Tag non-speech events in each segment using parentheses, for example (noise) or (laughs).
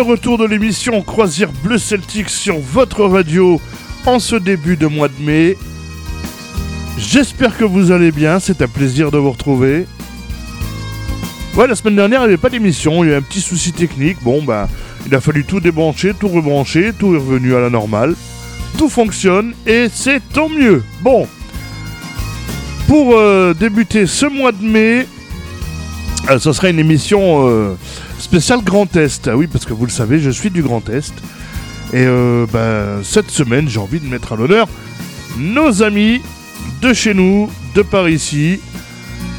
Retour de l'émission Croisière Bleu Celtique sur votre radio en ce début de mois de mai. J'espère que vous allez bien, c'est un plaisir de vous retrouver. Ouais, la semaine dernière, il n'y avait pas d'émission, il y a eu un petit souci technique. Bon, bah, il a fallu tout débrancher, tout rebrancher, tout est revenu à la normale. Tout fonctionne et c'est tant mieux. Bon, pour euh, débuter ce mois de mai, euh, ce sera une émission euh, spéciale Grand Est. Ah oui, parce que vous le savez, je suis du Grand Est. Et euh, bah, cette semaine, j'ai envie de mettre à l'honneur nos amis de chez nous, de par ici.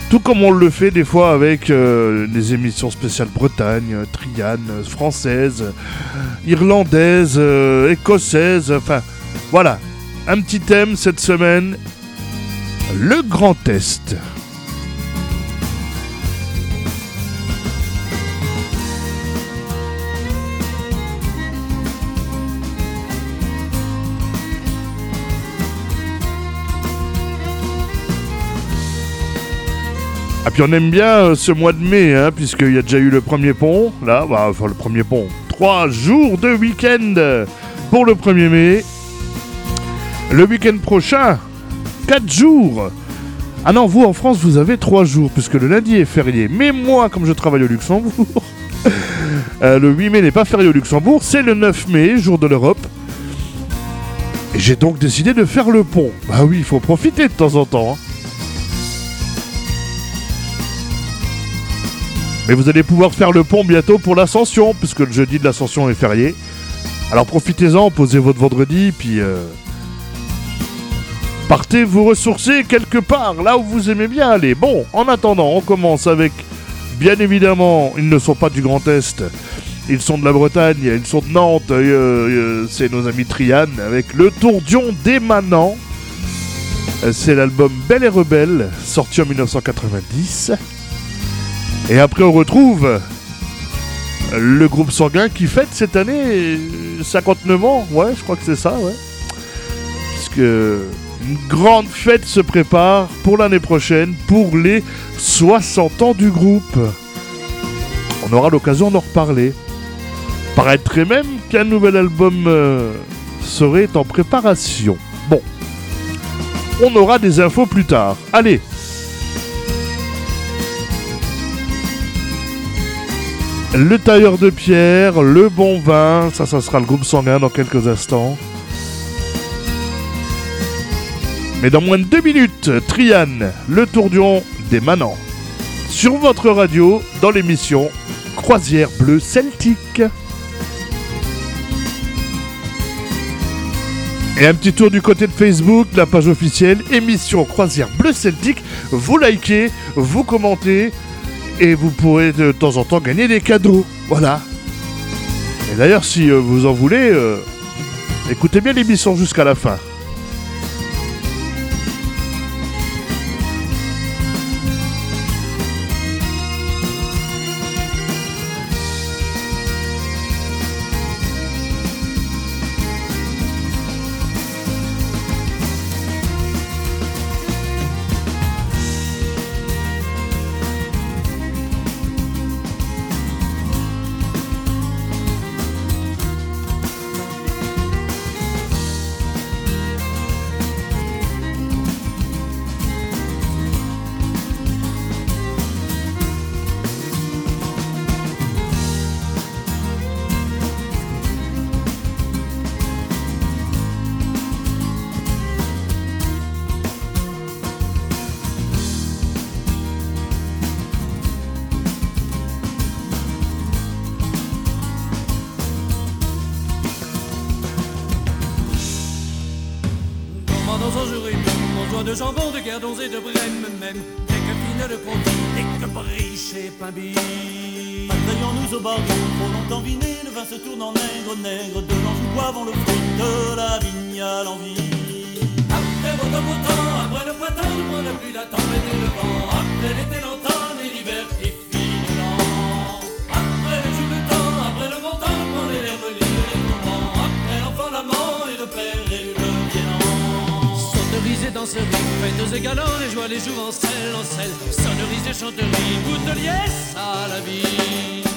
Tout comme on le fait des fois avec euh, des émissions spéciales Bretagne, Triane, française, irlandaise, euh, écossaise, enfin voilà. Un petit thème cette semaine, le Grand Est. Ah puis on aime bien euh, ce mois de mai, hein, puisqu'il y a déjà eu le premier pont, là, bah, enfin le premier pont, trois jours de week-end pour le 1er mai. Le week-end prochain, quatre jours. Ah non, vous en France, vous avez trois jours, puisque le lundi est férié. Mais moi, comme je travaille au Luxembourg, (laughs) euh, le 8 mai n'est pas férié au Luxembourg, c'est le 9 mai, jour de l'Europe. Et j'ai donc décidé de faire le pont. Bah oui, il faut profiter de temps en temps. hein. Mais vous allez pouvoir faire le pont bientôt pour l'ascension, puisque le jeudi de l'ascension est férié. Alors profitez-en, posez votre vendredi, puis euh, partez vous ressourcer quelque part, là où vous aimez bien aller. Bon, en attendant, on commence avec, bien évidemment, ils ne sont pas du Grand Est, ils sont de la Bretagne, ils sont de Nantes, euh, euh, c'est nos amis Triane, avec le Tourdion des Manants. Euh, C'est l'album Belle et Rebelle, sorti en 1990. Et après, on retrouve le groupe sanguin qui fête cette année euh, 59 ans. Ouais, je crois que c'est ça, ouais. Puisque une grande fête se prépare pour l'année prochaine, pour les 60 ans du groupe. On aura l'occasion d'en reparler. Paraîtrait même qu'un nouvel album euh, serait en préparation. Bon. On aura des infos plus tard. Allez, Le tailleur de pierre, le bon vin, ça, ça sera le groupe sanguin dans quelques instants. Mais dans moins de deux minutes, Triane, le tourdion des manants. Sur votre radio, dans l'émission Croisière bleue celtique. Et un petit tour du côté de Facebook, la page officielle, émission Croisière bleue celtique. Vous likez, vous commentez, et vous pourrez de temps en temps gagner des cadeaux. Voilà. Et d'ailleurs, si euh, vous en voulez, euh, écoutez bien l'émission jusqu'à la fin. Boivons le fruit de la vigne à l'envie. Après beau temps, après le printemps, le mois de pluie, la tempête et le vent, après l'été longtemps et l'hiver qui finit lent. Après le jus de temps, après le bon temps, le les l'herbe libre et les tourments, après l'enfant, l'amant et le père et le violent. Sauterise et danserie, fêtes et galants, les joies, les jours en sel, en sel, sonneries et chanteries, goutte de liesse à la vie.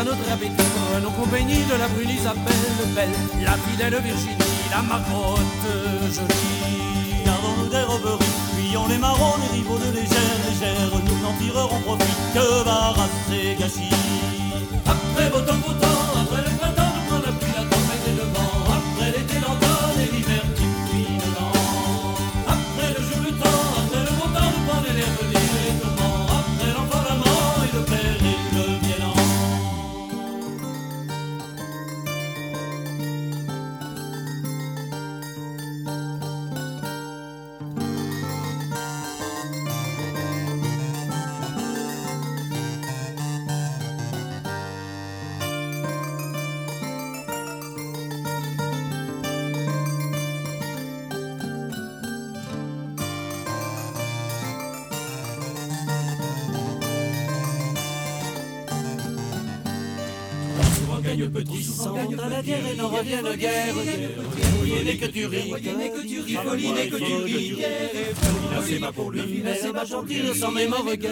À notre appétit, nos compagnies de la brune Isabelle Belle, la fidèle Virginie, la marcotte jolie. Gardons-nous des roberies, fuyons les marrons, les rivaux de légère, légère, nous n'en tirerons profit que barras et gâchis? Après beau temps, beau temps, la guerre et n'en reviennent guerre. Folie n'est que tu ris, que tu ris, folie n'est que tu ris. C'est pas pour lui, c'est pas gentil, sans guerre.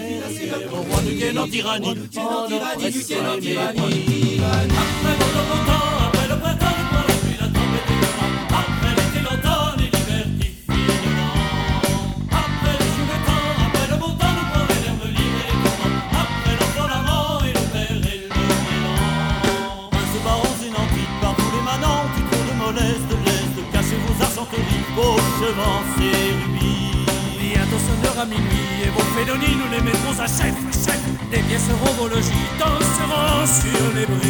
Au roi du Guénon en tyrannie, en tyrannie, du Guénon tyrannie. Chef, chef. Des pièces robologies danseront sur les bris.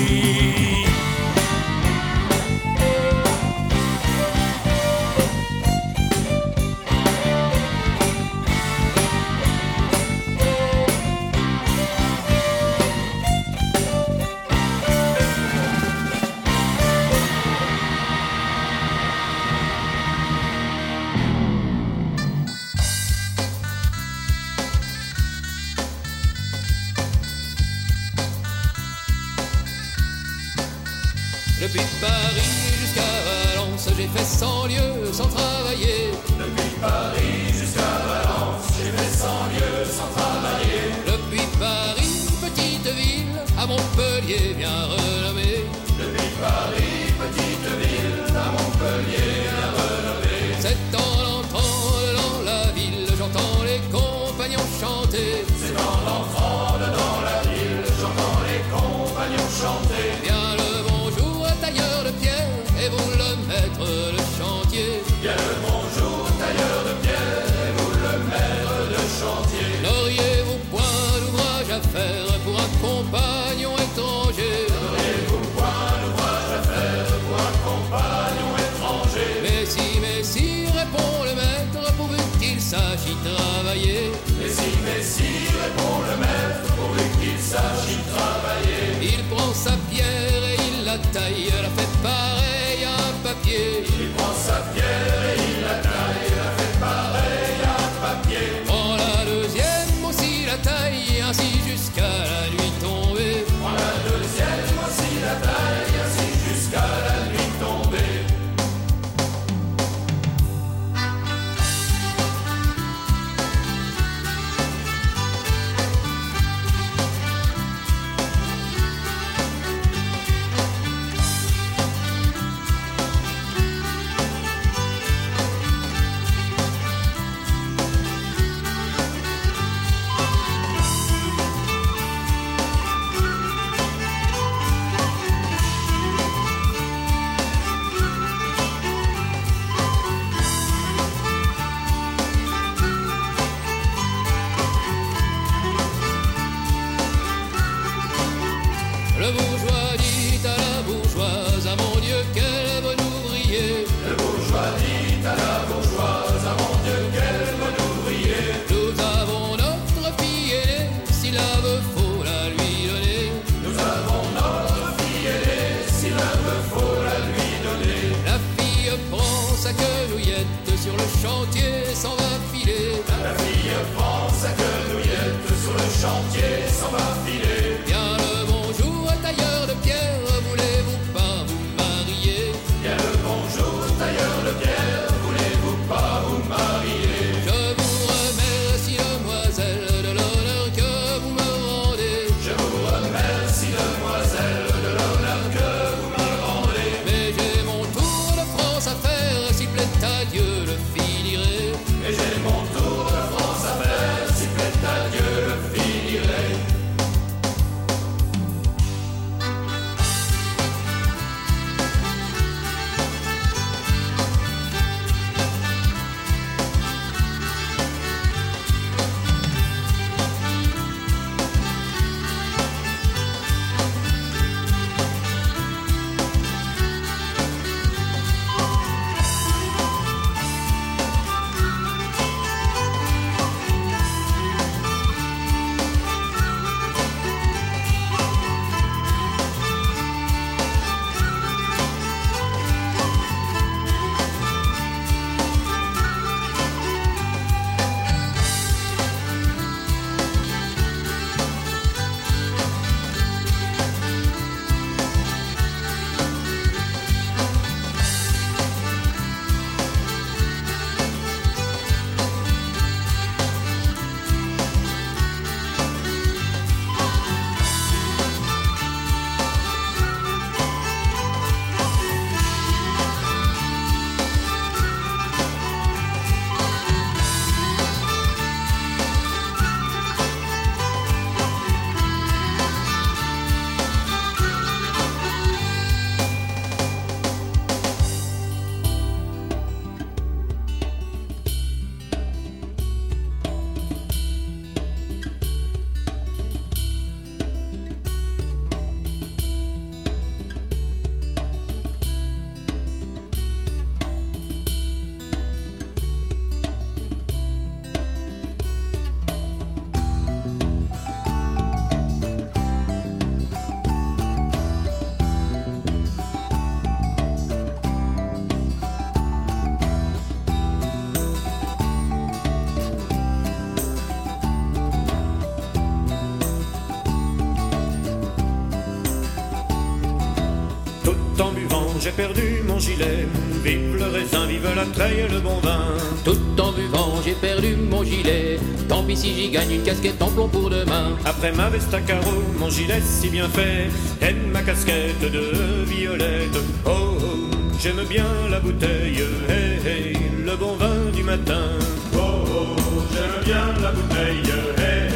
Et le bon vin. Tout en buvant, j'ai perdu mon gilet. Tant pis si j'y gagne une casquette en plomb pour demain. Après ma veste à carreaux, mon gilet si bien fait, et ma casquette de violette. Oh, oh, j'aime bien la bouteille, hey, hey, le bon vin du matin. Oh, oh, j'aime bien la bouteille, hey,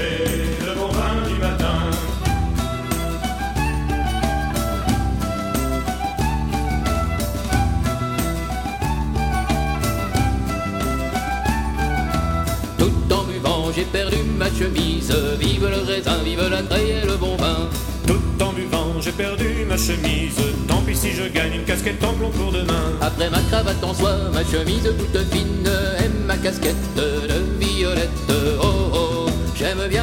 perdu ma chemise. Vive le raisin, vive la treille et le bon vin. Tout en buvant, j'ai perdu ma chemise. Tant pis si je gagne une casquette en plomb pour demain. Après ma cravate en soie, ma chemise toute fine et ma casquette de violette. Oh oh, j'aime bien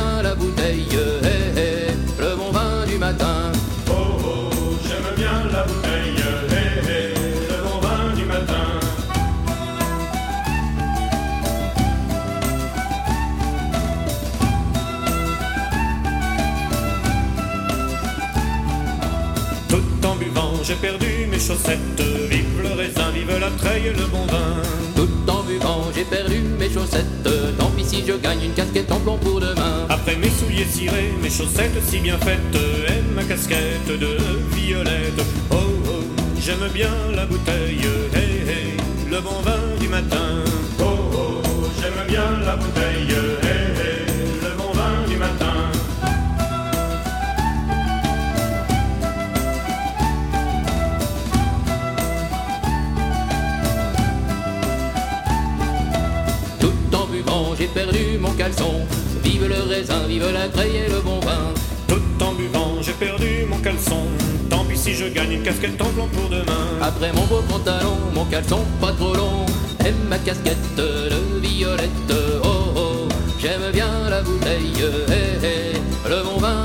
buvant, j'ai perdu mes chaussettes. Vive le raisin, vive la treille et le bon vin. Tout en buvant, j'ai perdu mes chaussettes. Tant pis si je gagne une casquette en plomb pour demain. Après mes souliers cirés, mes chaussettes si bien faites, et ma casquette de violette. Oh oh, j'aime bien la bouteille, hey hey, le bon vin du matin. Oh oh, j'aime bien la bouteille, hey caleçon. Vive le raisin, vive la treille et le bon vin. Tout en buvant, j'ai perdu mon caleçon. Tant pis si je gagne une casquette en plomb pour demain. Après mon beau pantalon, mon caleçon pas trop long. Et ma casquette de violette. Oh oh, j'aime bien la bouteille, hé hé, le bon vin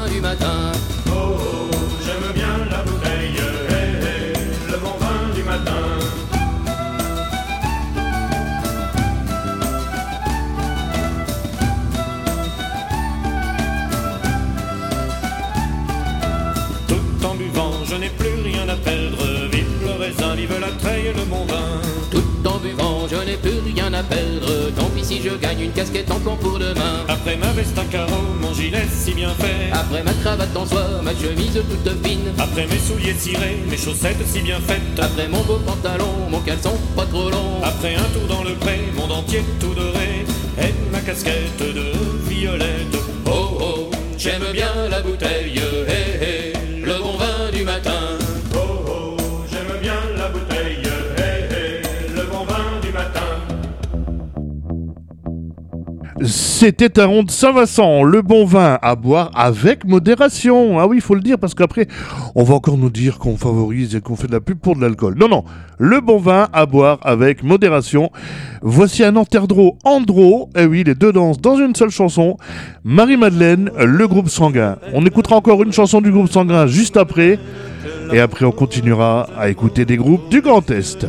je gagne une casquette en plan pour demain. Après ma veste à carreaux, mon gilet si bien fait. Après ma cravate en soie, ma chemise toute fine. Après mes souliers cirés, mes chaussettes si bien faites. Après mon beau pantalon, mon caleçon pas trop long. Après un tour dans le pré, mon dentier tout doré. Et ma casquette de violette. Oh oh, j'aime bien la bouteille, C'était un rond de Saint-Vincent, le bon vin à boire avec modération. Ah oui, il faut le dire parce qu'après, on va encore nous dire qu'on favorise et qu'on fait de la pub pour de l'alcool. Non, non, le bon vin à boire avec modération. Voici un Anterdro Andro, et oui, les deux dansent dans une seule chanson. Marie-Madeleine, le groupe sanguin. On écoutera encore une chanson du groupe sanguin juste après. Et après, on continuera à écouter des groupes du Grand Est.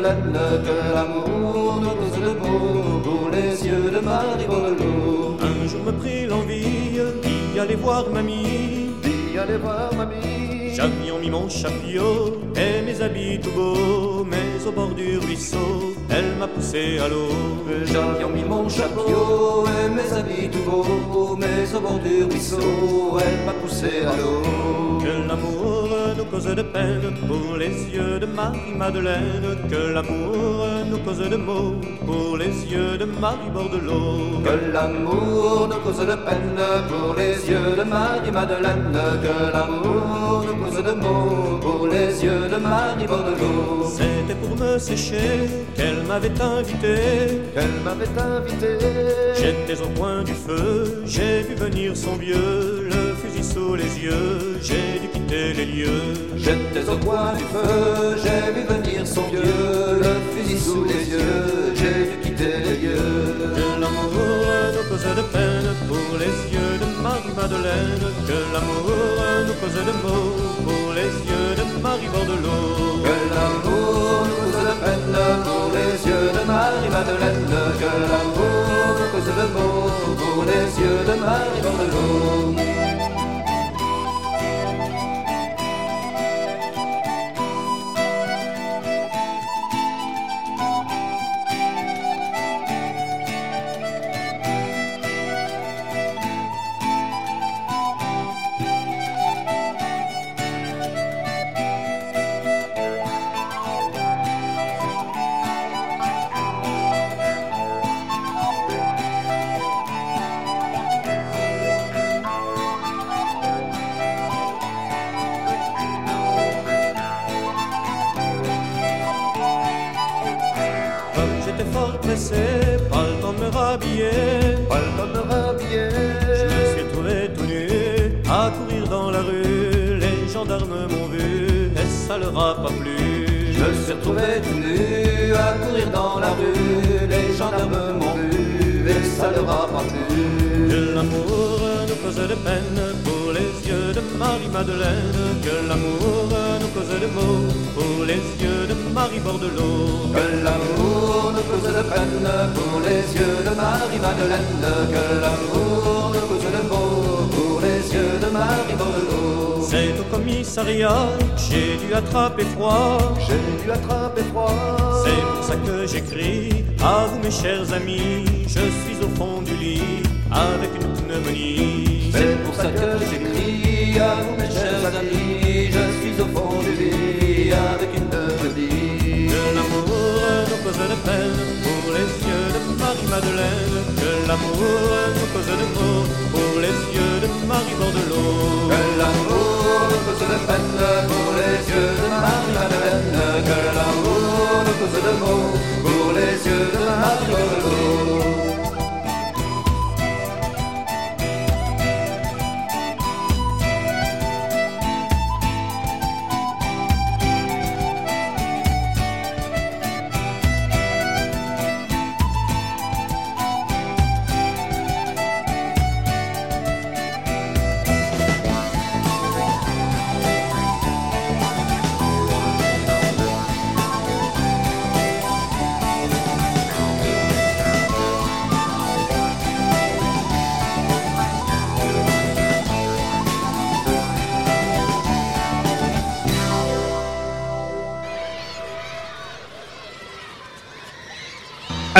Marie-Madeleine. Que l'amour nous cause de maux pour les yeux de Marie-Bordelot. Un jour me prit l'envie d'y aller voir mamie. Dis allez voir mamie. J'avais mon chapillot et mes habits tout beaux, mais au bord du ruisseau, elle m'a poussé à l'eau. J'avais mis mon chapeau et mes habits tout beaux, mais au bord du ruisseau, elle m'a poussé à l'eau. Que l'amour nous cause de peine pour les yeux de Marie-Madeleine. Que l'amour nous cause de maux pour les yeux de Marie-Bordelot. Que l'amour nous cause de peine pour les yeux de Marie-Madeleine. Que l'amour nous cause de maux pour les yeux de Marie-Bordelot. C'était pour me sécher qu'elle m'avait invité. Qu'elle m'avait invité. J'étais au coin du feu, j'ai vu venir son vieux, le sous les yeux, j'ai dû quitter les lieux. J'étais au coin du feu, j'ai vu venir son vieux, le fusil sous les yeux, j'ai dû quitter les lieux. Que l'amour nous cause de peine pour les yeux de Marie-Madeleine. Que l'amour nous cause de maux pour les yeux de Marie-Bordelot. Que l'amour nous cause de peine pour les yeux de Marie-Madeleine. Que l'amour j'ai dû attraper froid. J'ai dû attraper froid. C'est pour ça que j'écris à vous mes chers amis. Pour les yeux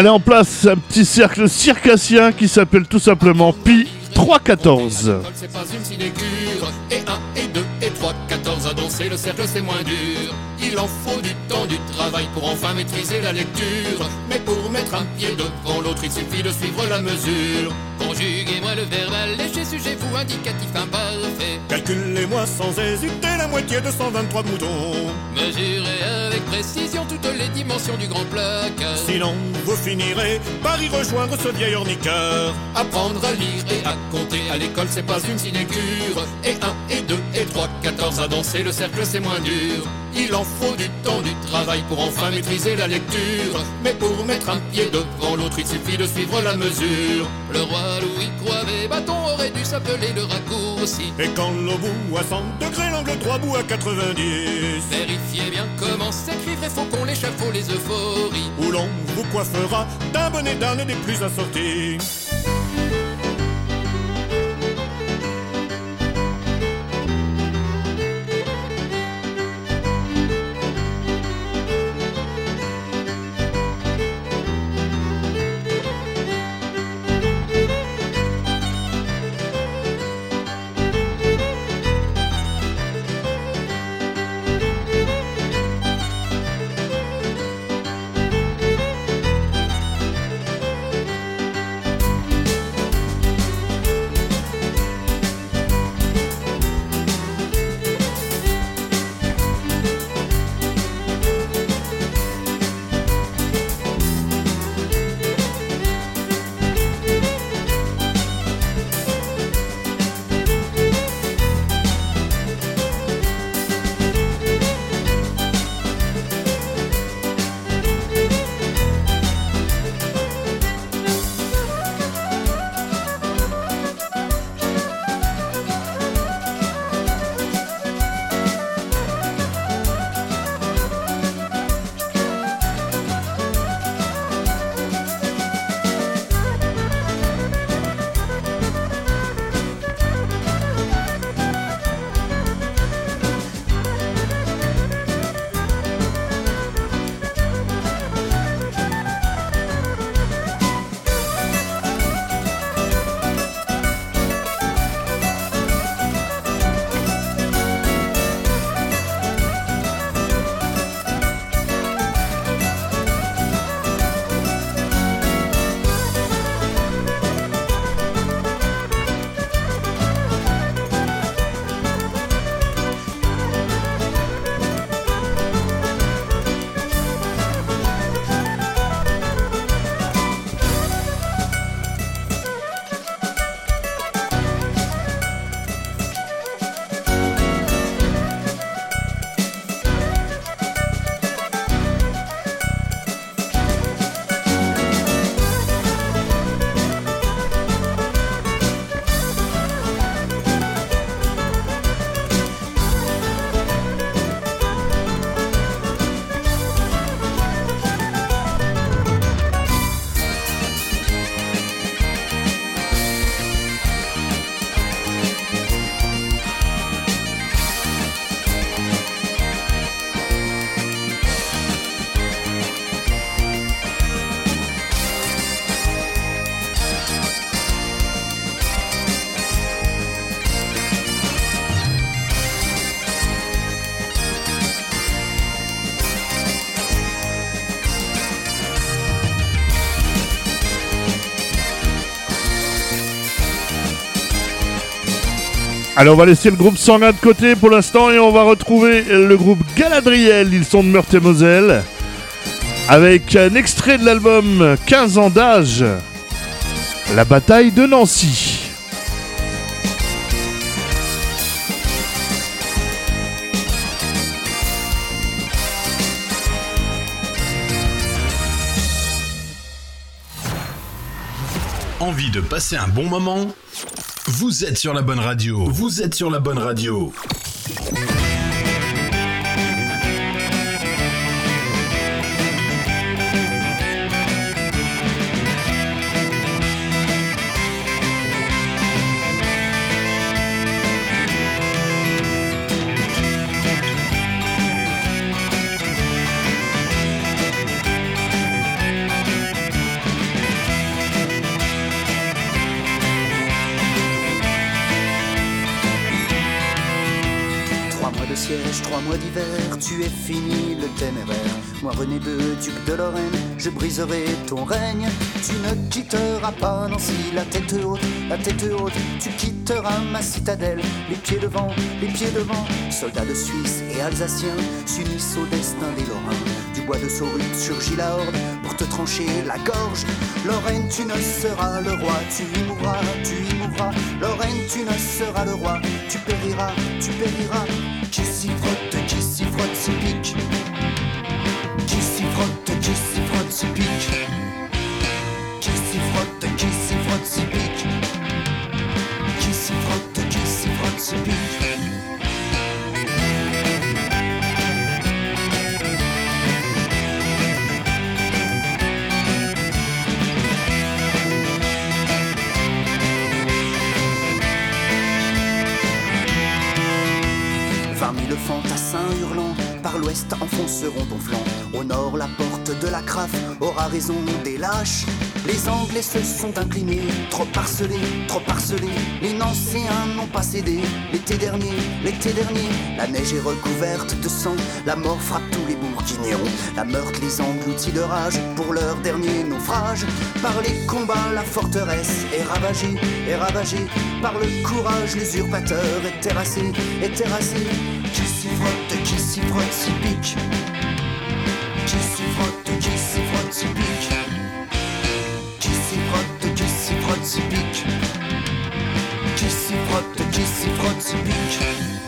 Allez en place un petit cercle circassien qui s'appelle tout simplement Pi 314. C'est pas une sinécure. Et 1 et 2 et 3, 14 à danser, le cercle c'est moins dur. Il en faut du temps, du travail pour enfin maîtriser la lecture. Mais pour mettre un pied devant l'autre, il suffit de suivre la mesure. Conjuguez-moi le verbal, léger, sujet, vous, indicatif, imparfait. Calculez-moi sans hésiter la moitié de 123 boutons. Mesurez avec précision toutes les dimensions du grand placard. Sinon, vous finirez par y rejoindre ce vieil orniqueur. Apprendre à lire et à compter à l'école, c'est pas une sinécure. Et 1 et 2 et 3, 14 à danser, le cercle c'est moins dur. Il en faut du temps, du travail pour enfin maîtriser la lecture. Mais pour mettre un pied devant l'autre, il suffit de suivre la mesure. Le roi Louis Croivet Bâton aurait dû s'appeler le raccourci. Et quand le bout à 100 degrés, l'angle 3 bout à 90. Vérifiez bien comment s'écrivent les faucons, l'échafaud, les euphories? Où l'on vous coiffera d'un bonnet d'âne et des plus assortis. Allez, on va laisser le groupe Sanguin de côté pour l'instant et on va retrouver le groupe Galadriel. Ils sont de Meurthe-et-Moselle. Avec un extrait de l'album 15 ans d'âge. La bataille de Nancy. Envie de passer un bon moment? Vous êtes sur la bonne radio. Vous êtes sur la bonne radio. Tu es fini le téméraire. Moi, René de duc de Lorraine, je briserai ton règne. Tu ne quitteras pas Nancy, la tête haute, la tête haute. Tu quitteras ma citadelle, les pieds devant, les pieds devant. Soldats de Suisse et Alsaciens s'unissent au destin des Lorrains. Du bois de Saurut surgit la horde pour te trancher la gorge. Lorraine, tu ne seras le roi, tu y mourras, tu y mourras. Lorraine, tu ne seras le roi, tu périras, tu périras. Qui s'y frotte, s'y pique. Qui s'y frotte, qui s'y frotte, s'y pique. Enfonceront ton flanc. Au nord, la porte de la Crafe aura raison des lâches. Les Anglais se sont inclinés, trop parcelés, trop parcelés. Les Nancéens n'ont pas cédé. L'été dernier, l'été dernier, la neige est recouverte de sang. La mort frappe tous les bourguignons. La meurtre les engloutit de rage pour leur dernier naufrage. Par les combats, la forteresse est ravagée, est ravagée. Par le courage, l'usurpateur est terrassé, est terrassé. Qui s'y frotte, qui s'y frotte, s'y pique. Qui s'y frotte, qui s'y frotte, s'y pique. Qui s'y frotte, qui s'y frotte,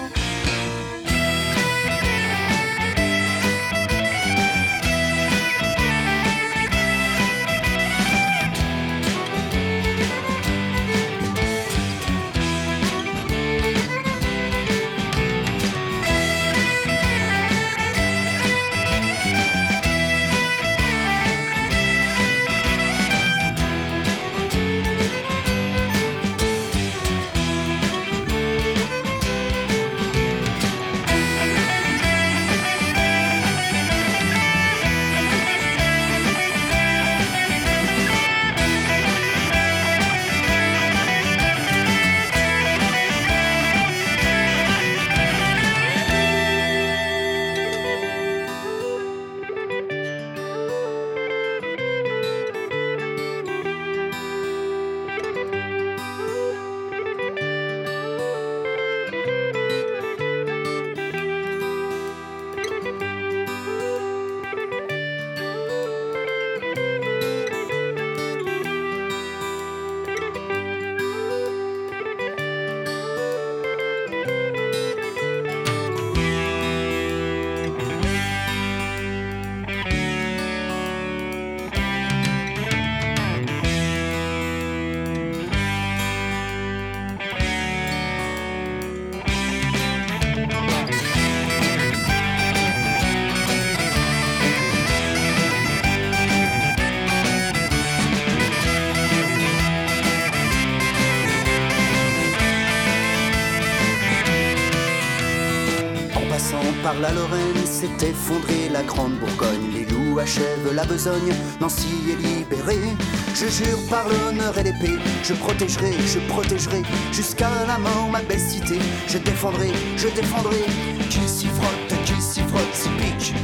la Lorraine, s'est effondrée la grande Bourgogne. Les loups achèvent la besogne, Nancy est libérée. Je jure par l'honneur et l'épée, je protégerai, je protégerai jusqu'à la mort ma belle cité. Je défendrai, je défendrai. Qui s'y frotte, qui s'y frotte, s'y pique.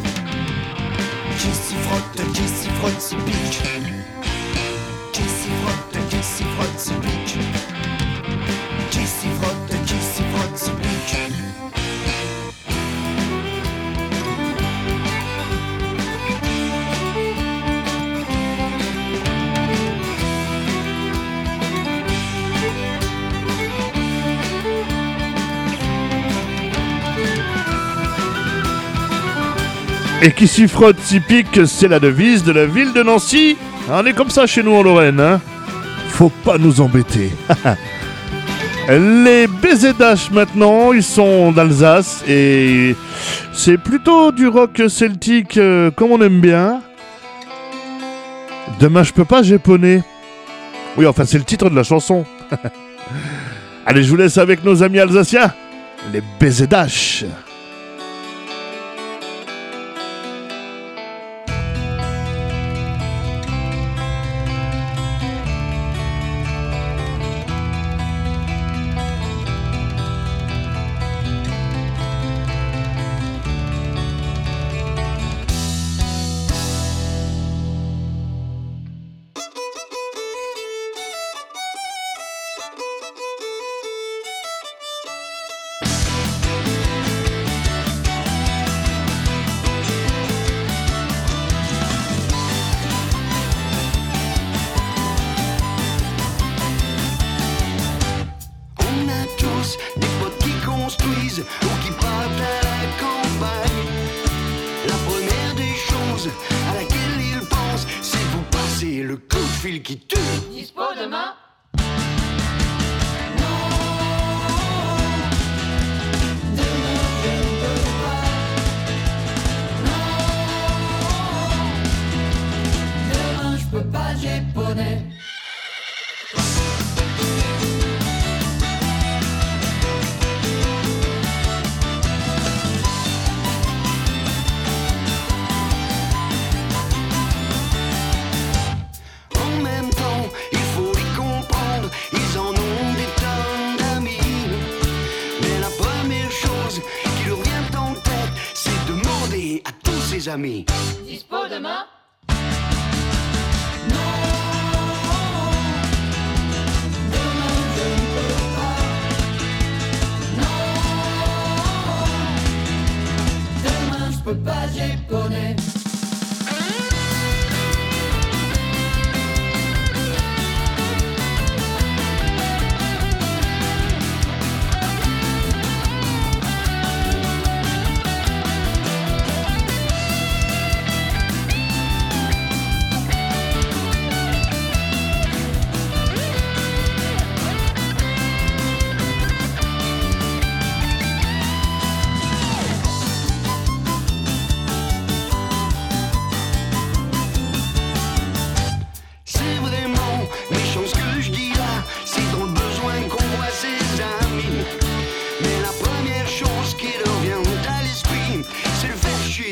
Qui s'y frotte, qui s'y frotte, s'y pique. Qui s'y frotte, qui s'y frotte, s'y pique. Et qui s'y frotte, s'y pique, c'est la devise de la ville de Nancy. On est comme ça chez nous en Lorraine, hein. Faut pas nous embêter. (laughs) Les BZH maintenant, ils sont d'Alsace et c'est plutôt du rock celtique euh, comme on aime bien. Demain je peux pas japonais. Oui, enfin c'est le titre de la chanson. (laughs) Allez, je vous laisse avec nos amis alsaciens, les BZH. Tous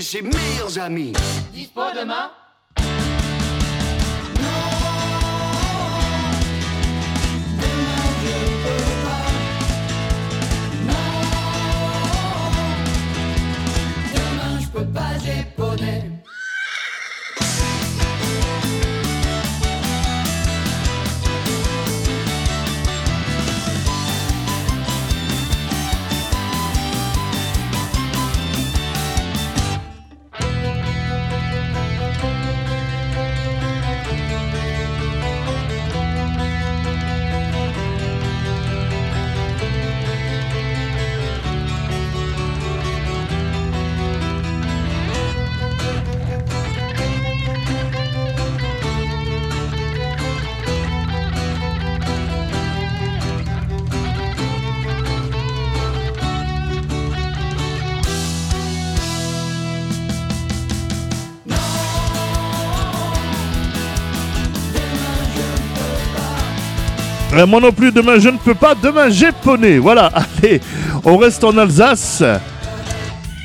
ses meilleurs amis. Dispo demain. Demain je peux pas, j'ai Moi non plus, demain je ne peux pas, demain j'ai poney. Voilà, (laughs) allez, on reste en Alsace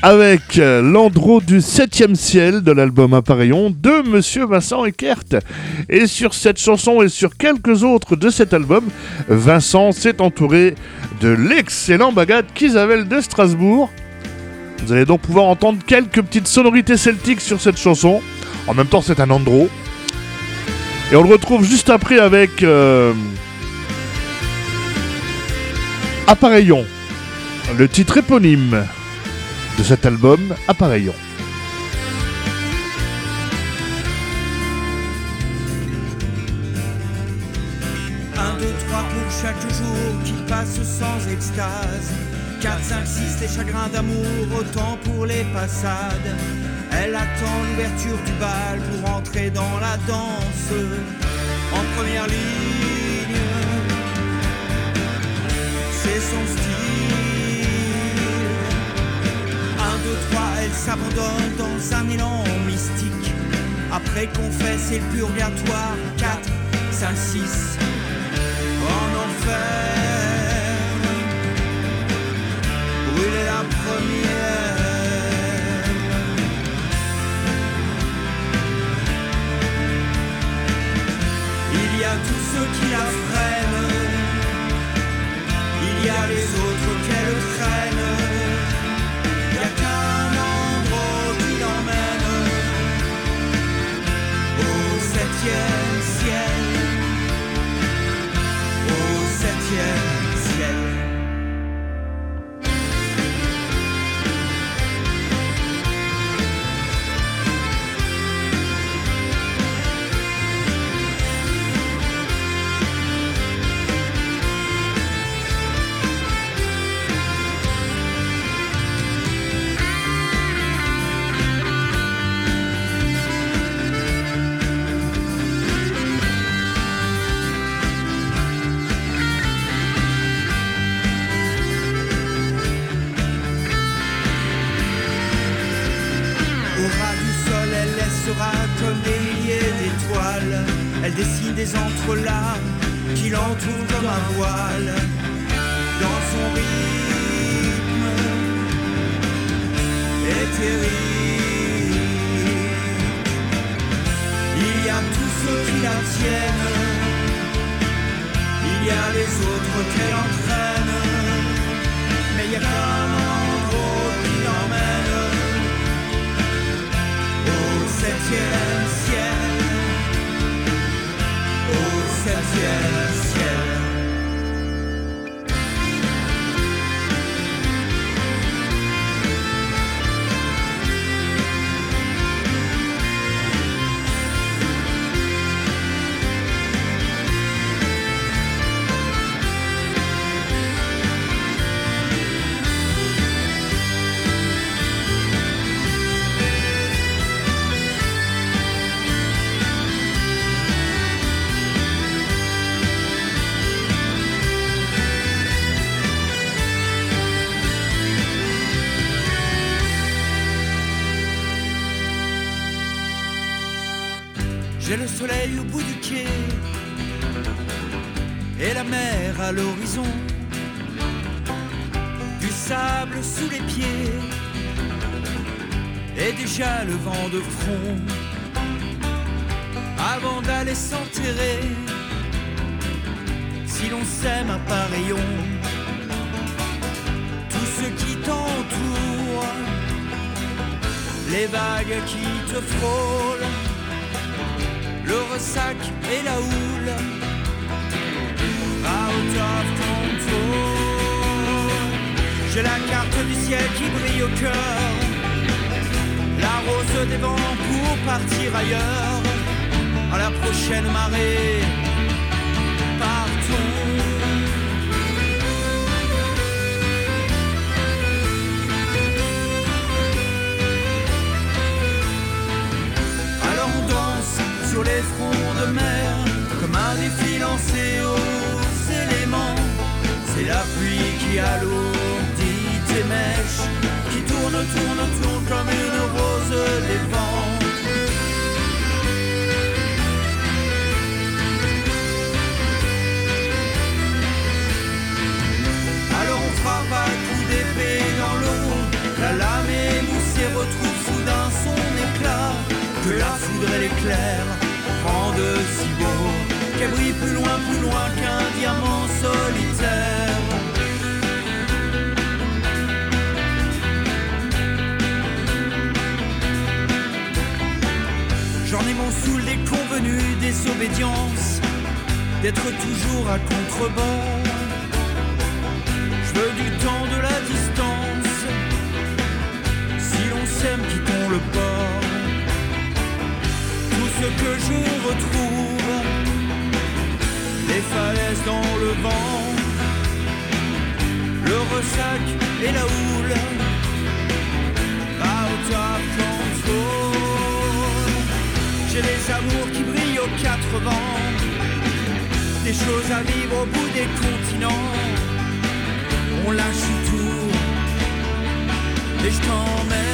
avec euh, l'andro du 7 ciel de l'album Appareillon de Monsieur Vincent Eckert. Et sur cette chanson et sur quelques autres de cet album, Vincent s'est entouré de l'excellent bagade qu'Isabelle de Strasbourg. Vous allez donc pouvoir entendre quelques petites sonorités celtiques sur cette chanson. En même temps, c'est un andro. Et on le retrouve juste après avec euh, Appareillon, le titre éponyme de cet album Appareillon. Un, deux, trois pour chaque jour qui passe sans extase. 4, 5, 6, les chagrins d'amour, autant pour les passades. Elle attend l'ouverture du bal pour entrer dans la danse. En première ligne, son style. Un, deux, trois, elle s'abandonne dans un élan mystique. Après qu'on fait, c'est le purgatoire. 4, 5, 6, en enfer. Brûler la première. Il y a tous ceux qui la. Les autres qu'elle traîne. Il y a qu'un endroit qui l'emmène au septième ciel. Au septième Au ras du sol, elle laissera comme des milliers d'étoiles. Elle dessine des entrelacs qui l'entourent comme un voile. Dans son rythme éthérique, il y a tous ceux qui la tiennent. Il y a les autres qu'elle entraîne. Mais il y a au septième ciel, au septième ciel. Soleil au bout du quai. Et la mer à l'horizon. Du sable sous les pieds. Et déjà le vent de front. Avant d'aller s'enterrer, si l'on s'aime un pareillon, tout ce qui t'entoure, les vagues qui te frôlent le ressac et la houle. Out of control. J'ai la carte du ciel qui brille au cœur. La rose des vents pour partir ailleurs. À la prochaine marée, les fronts de mer comme un défi lancé aux éléments. C'est la pluie qui alourdit tes mèches, qui tourne, tourne, tourne comme une rose des vents. Alors on frappe à coups d'épée dans l'eau, la lame émoussée retrouve soudain son éclat, que la foudre et l'éclair rendent si beau, qu'elle brille plus loin, plus loin qu'un diamant solitaire. J'en ai mon saoul des convenus, des obédiences, d'être toujours à contrebord. Que je retrouve, les falaises dans le vent, le ressac et la houle, out of control. J'ai des amours qui brillent aux quatre vents, des choses à vivre au bout des continents. On lâche tout et je t'emmène.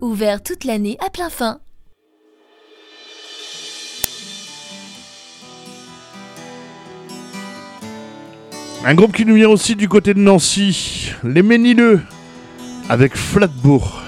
ouvert toute l'année à plein fin. Un groupe qui nous vient aussi du côté de Nancy, les Ménileux, avec Flatbourg.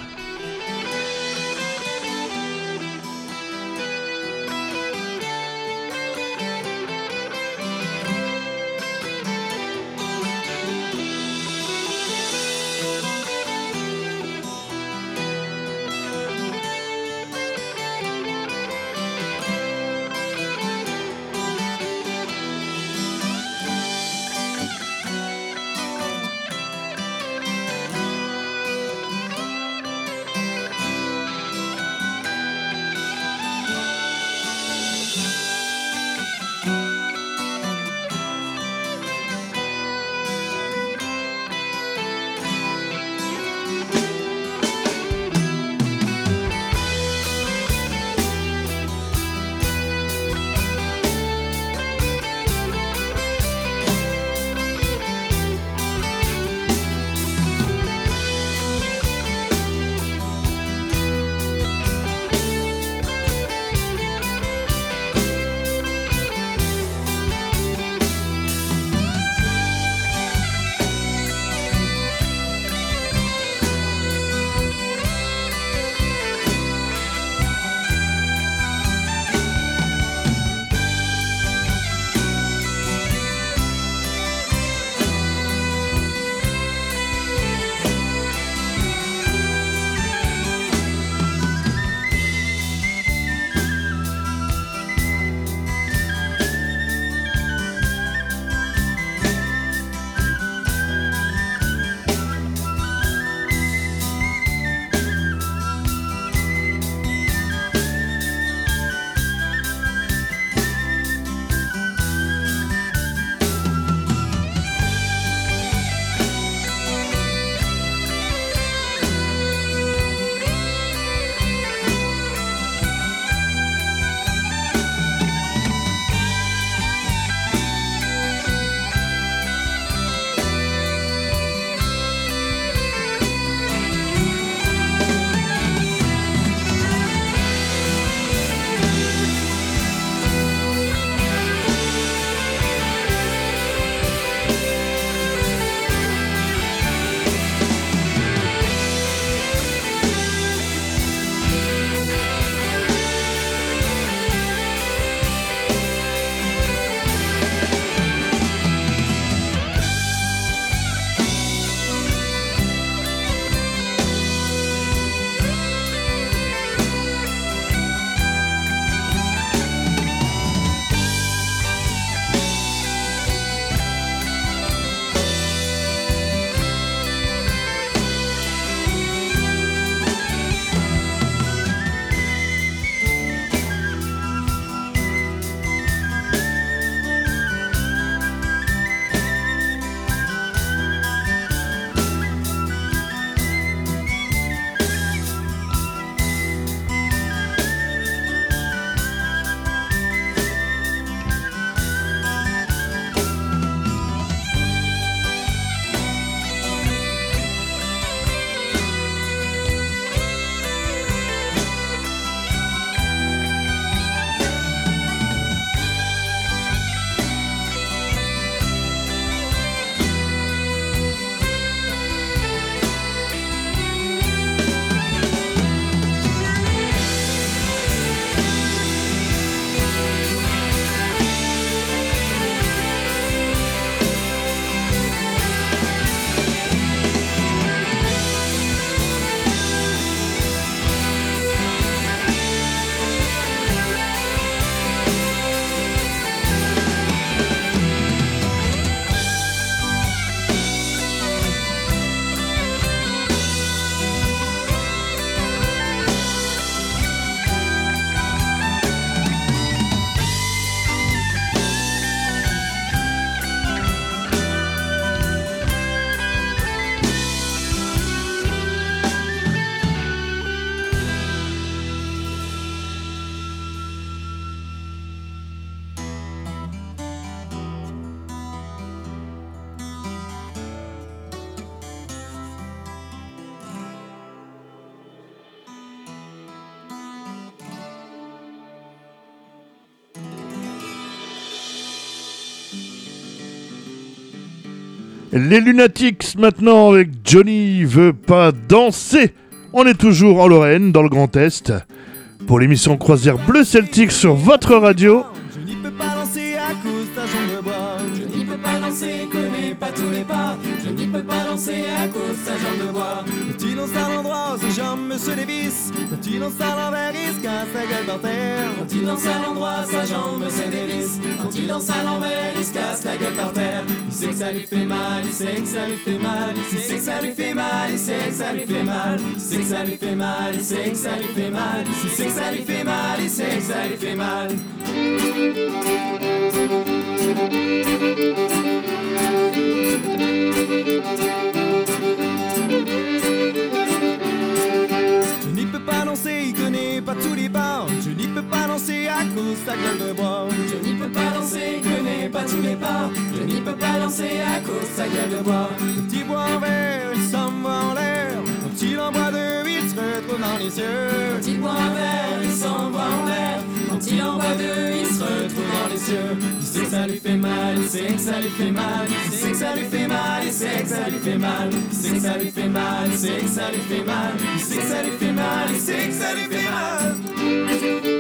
Les Lunatics maintenant avec Johnny veut pas danser. On est toujours en Lorraine, dans le Grand Est, pour l'émission Croisière Bleu Celtique sur votre radio. Pas danser, connais pas tous les pas. Je n'y peux pas danser à cause sa jambe de bois. Quand il lance à l'endroit, ses jambes se dévissent. Quand il lance à l'envers, il se casse la gueule par terre. Quand il lance à l'endroit, sa jambe se dévisse. Quand il lance à l'envers, il se casse la gueule par terre. Il sait que ça lui fait mal, il sait que ça lui fait mal. Il sait que ça lui fait mal, il sait que ça lui fait mal. Il sait que ça lui fait mal, il sait que ça lui fait mal. Il sait que ça lui fait mal, il sait que ça lui fait mal. Je n'y peux pas danser, il connaît pas tous les bars. Je n'y peux pas danser à cause de sa gueule de bois. Je n'y peux pas danser, il connaît pas tous les bars. Je n'y peux pas danser à cause de sa gueule de bois. Il boit un verre, il s'envoie en l'air. En il se retrouve dans les cieux. Quand il boit un verre, il s'envoie en l'air. Quand il en boit deux, il se retrouve dans les cieux. Il sait que ça lui fait mal, il sait que ça lui fait mal. Il sait que ça lui fait mal, il sait que ça lui fait mal. Il sait que ça lui fait mal, il sait que ça lui fait mal. Il sait que ça lui fait mal, il sait que ça lui fait mal.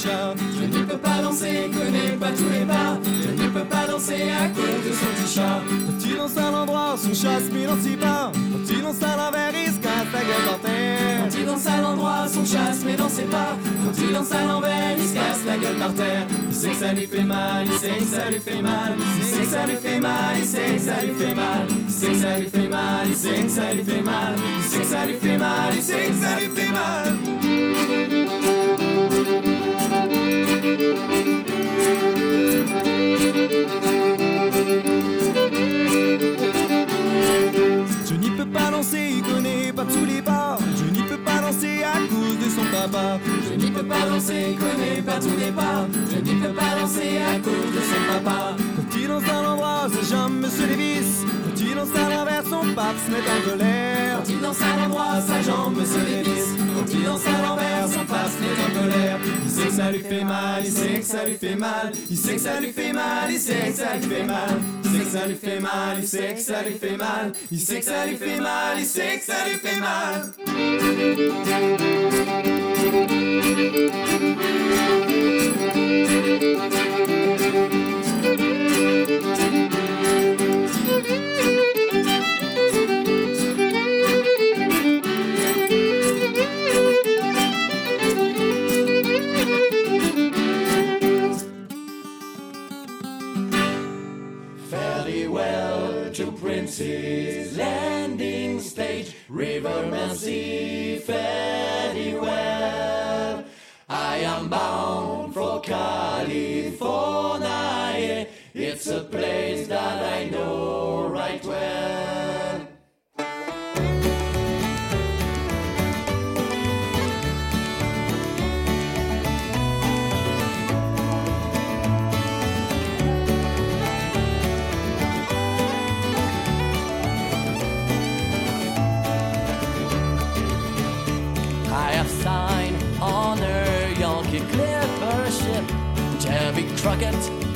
Je n'y peux pas danser, il connaît pas tous les bars. Je n'y peux pas danser à cause de son chat. Quand il lance à l'endroit, son chat se met dans ses pas. Quand il lance à l'envers, il se casse la gueule par terre. Quand il lance à l'endroit, son chat se met dans ses pas. Quand il lance à l'envers, il se casse la gueule par terre. Il sait que ça lui fait mal, il sait que ça lui fait mal. Il sait que ça lui fait mal, il que ça lui fait mal. Il que ça lui fait mal, il que ça lui fait mal. Il que ça lui fait mal, que ça lui fait mal. Papa. Je n'y peux pas danser, il connaît pas tous les bars. Je n'y peux pas danser à cause de son papa. Quand il lance à l'endroit, ses jambes se dévissent. Quand il lance à l'envers, son pape se met en colère. Quand il lance à l'endroit, sa jambe se dévisse. Quand il lance à l'envers, son pape se met en colère. Il sait que ça lui fait mal, il sait que ça lui fait mal. Il sait que ça lui fait mal, il sait que ça lui fait mal. Il sait que ça lui fait mal, il sait que ça lui fait mal. Il sait que ça lui fait mal, il sait que ça lui fait mal. Landing stage, River Mersey, fairly well. I am bound for California, it's a place that I know Crockett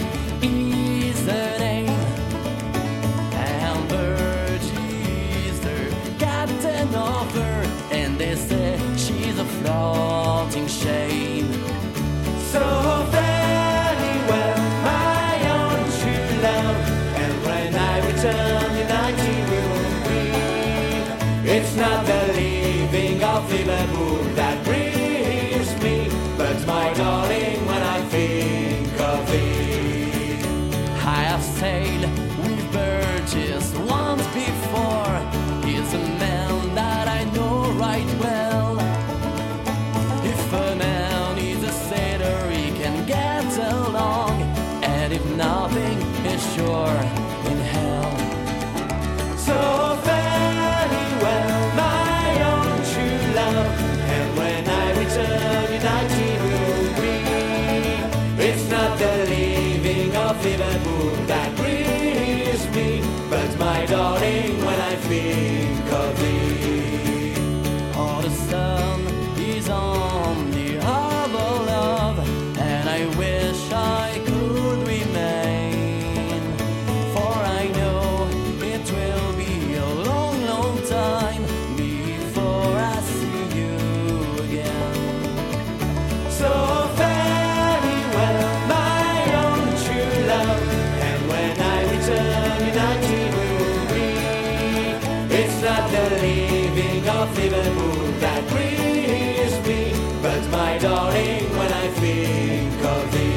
because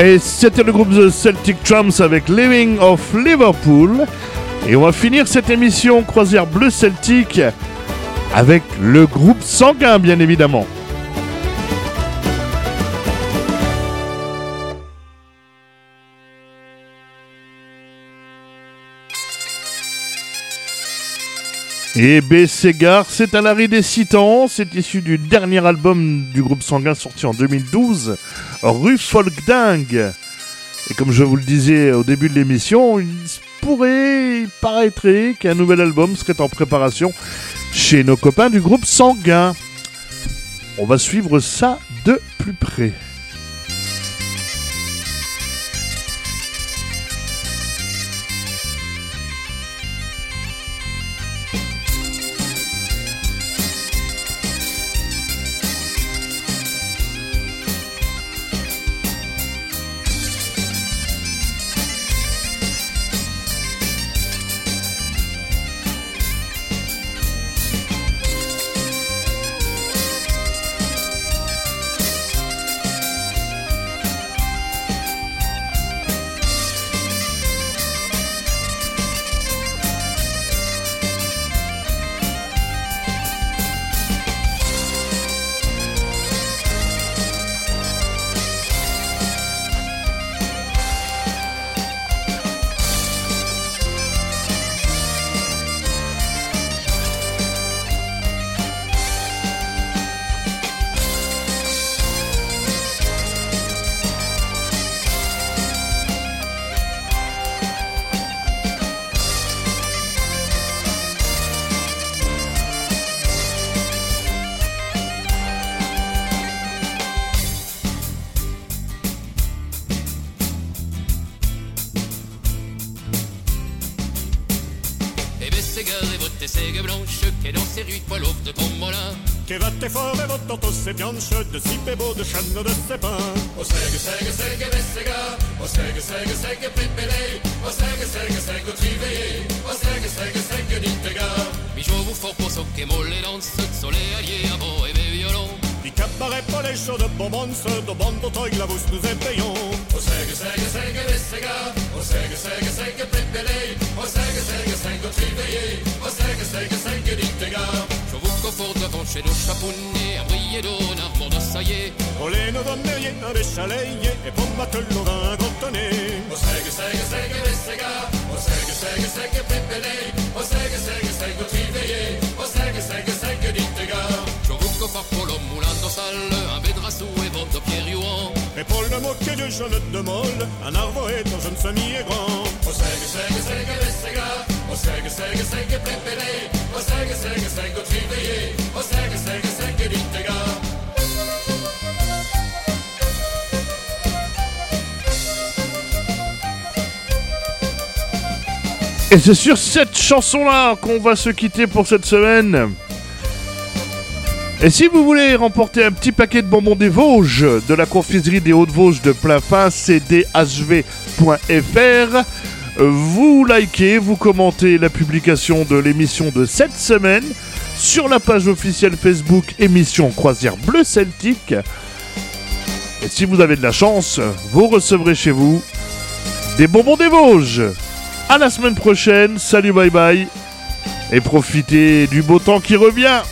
Et c'était le groupe The Celtic Trumps avec Living of Liverpool. Et on va finir cette émission Croisière Bleu Celtic avec le groupe sanguin, bien évidemment. Et B. Segar, c'est à l'arrêt des Citans, c'est issu du dernier album du groupe sanguin sorti en 2012, Rue Folkding. Et comme je vous le disais au début de l'émission, il pourrait, il paraîtrait qu'un nouvel album serait en préparation chez nos copains du groupe sanguin. On va suivre ça de plus près. Si beau de chêne de sapin O Sègue, Sègue, Sègue, Bességa O Sègue, Sègue, Sègue, Pépélé O Sègue, Sègue, Sègue, Triveillé O Sègue, Sègue, Sègue, Dittega Mi joue fort pour so che molle danse Sur les alliés à beau et mes violons Di cabaret pas les chauds de bonbons De bande toi la vous nous éveillons Dittega Je vous devant chez nos chapounets Un brillet d'un arbre de saillé Oleno donne de chaleie E pommato lo vin grottonné O Sègue, Sègue, Sègue, Bességa O Sègue, Sègue, Sègue, Pépélé O Sègue, Sègue, Sègue, Triveillé O Sègue, Sègue, Sègue, Dittega Je vous confort pour l'homme moulin de salle Un et Et pour le Un arbre est un jeune semi et grand O Sègue, Sègue, Sègue, Bességa O Et c'est sur cette chanson-là qu'on va se quitter pour cette semaine. Et si vous voulez remporter un petit paquet de bonbons des Vosges, de la confiserie des Hauts-de-Vosges de plein fin, cdhv.fr, vous likez, vous commentez la publication de l'émission de cette semaine sur la page officielle Facebook émission Croisière Bleu Celtique. Et si vous avez de la chance, vous recevrez chez vous des bonbons des Vosges. À la semaine prochaine, salut bye bye. Et profitez du beau temps qui revient.